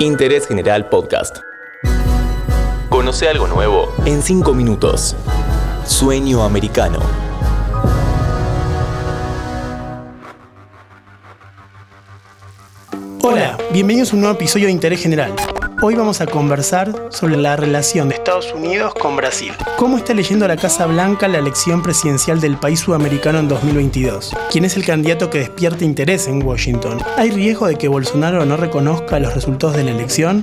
Interés General Podcast. Conoce algo nuevo en 5 minutos. Sueño americano. Hola, bienvenidos a un nuevo episodio de Interés General. Hoy vamos a conversar sobre la relación de Estados Unidos con Brasil. ¿Cómo está leyendo la Casa Blanca la elección presidencial del país sudamericano en 2022? ¿Quién es el candidato que despierta interés en Washington? ¿Hay riesgo de que Bolsonaro no reconozca los resultados de la elección?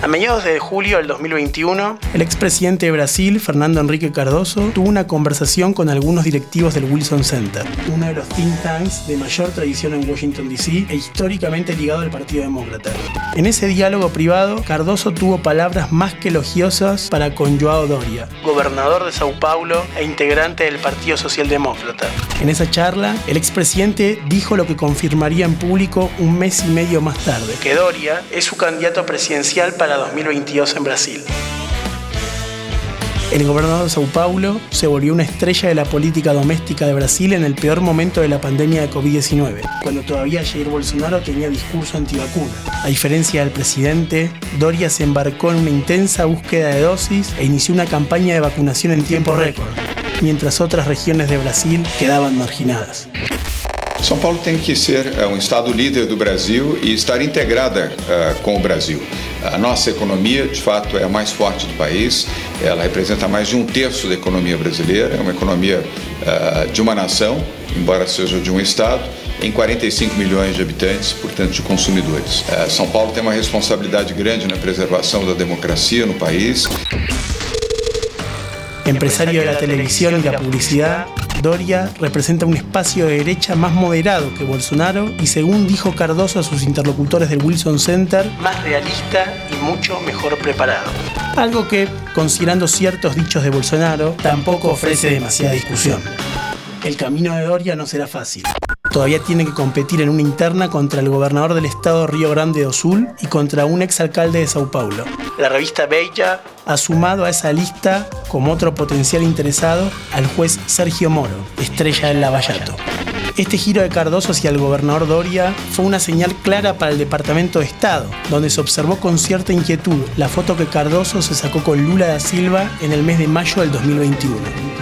A mediados de julio del 2021, el expresidente de Brasil, Fernando Enrique Cardoso, tuvo una conversación con algunos directivos del Wilson Center, uno de los think tanks de mayor tradición en Washington, D.C. e históricamente ligado al Partido Demócrata. En ese diálogo privado, Cardoso tuvo palabras más que elogiosas para con Joao Doria, gobernador de Sao Paulo e integrante del Partido Socialdemócrata. En esa charla, el expresidente dijo lo que confirmaría en público un mes y medio más tarde, que Doria es su candidato presidencial para 2022 en Brasil. El gobernador de Sao Paulo se volvió una estrella de la política doméstica de Brasil en el peor momento de la pandemia de COVID-19, cuando todavía Jair Bolsonaro tenía discurso antivacuna. A diferencia del presidente, Doria se embarcó en una intensa búsqueda de dosis e inició una campaña de vacunación en tiempo récord, mientras otras regiones de Brasil quedaban marginadas. São Paulo tem que ser um estado líder do Brasil e estar integrada uh, com o Brasil. A nossa economia, de fato, é a mais forte do país. Ela representa mais de um terço da economia brasileira. É uma economia uh, de uma nação, embora seja de um estado em 45 milhões de habitantes, portanto, de consumidores. Uh, São Paulo tem uma responsabilidade grande na preservação da democracia no país. Empresario de la televisión y la publicidad, Doria representa un espacio de derecha más moderado que Bolsonaro y según dijo Cardoso a sus interlocutores del Wilson Center, más realista y mucho mejor preparado. Algo que, considerando ciertos dichos de Bolsonaro, tampoco ofrece demasiada discusión. El camino de Doria no será fácil. Todavía tiene que competir en una interna contra el gobernador del estado Río Grande do Sul y contra un exalcalde de Sao Paulo. La revista Bella ha sumado a esa lista como otro potencial interesado al juez Sergio Moro, estrella del Lavallato. Este giro de Cardoso hacia el gobernador Doria fue una señal clara para el Departamento de Estado, donde se observó con cierta inquietud la foto que Cardoso se sacó con Lula da Silva en el mes de mayo del 2021.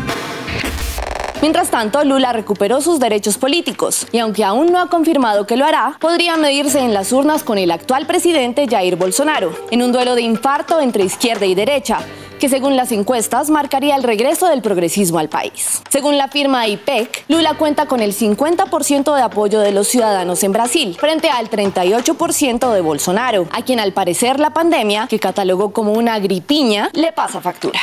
Mientras tanto, Lula recuperó sus derechos políticos y aunque aún no ha confirmado que lo hará, podría medirse en las urnas con el actual presidente Jair Bolsonaro, en un duelo de infarto entre izquierda y derecha que según las encuestas marcaría el regreso del progresismo al país. Según la firma IPEC, Lula cuenta con el 50% de apoyo de los ciudadanos en Brasil, frente al 38% de Bolsonaro, a quien al parecer la pandemia, que catalogó como una gripiña, le pasa factura.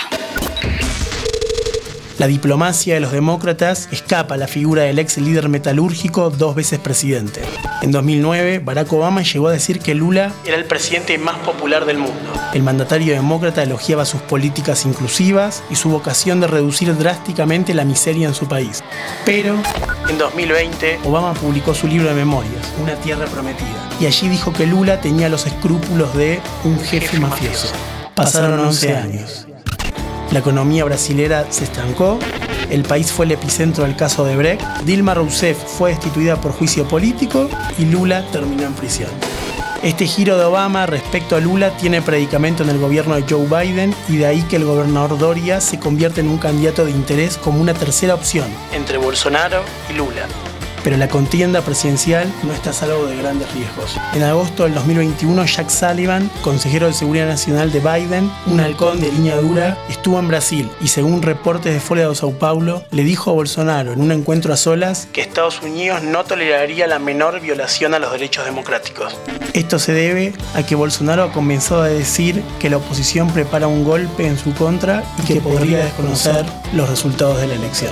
La diplomacia de los demócratas escapa a la figura del ex líder metalúrgico dos veces presidente. En 2009, Barack Obama llegó a decir que Lula era el presidente más popular del mundo. El mandatario demócrata elogiaba sus políticas inclusivas y su vocación de reducir drásticamente la miseria en su país. Pero, en 2020, Obama publicó su libro de memorias, Una Tierra Prometida, y allí dijo que Lula tenía los escrúpulos de un jefe mafioso. Pasaron 11 años. La economía brasilera se estancó, el país fue el epicentro del caso de Brecht, Dilma Rousseff fue destituida por juicio político y Lula terminó en prisión. Este giro de Obama respecto a Lula tiene predicamento en el gobierno de Joe Biden y de ahí que el gobernador Doria se convierte en un candidato de interés como una tercera opción entre Bolsonaro y Lula pero la contienda presidencial no está salvo de grandes riesgos. En agosto del 2021, Jack Sullivan, consejero de Seguridad Nacional de Biden, un halcón de línea dura, estuvo en Brasil y según reportes de Folha de Sao Paulo, le dijo a Bolsonaro en un encuentro a solas que Estados Unidos no toleraría la menor violación a los derechos democráticos. Esto se debe a que Bolsonaro ha comenzado a decir que la oposición prepara un golpe en su contra y que podría desconocer los resultados de la elección.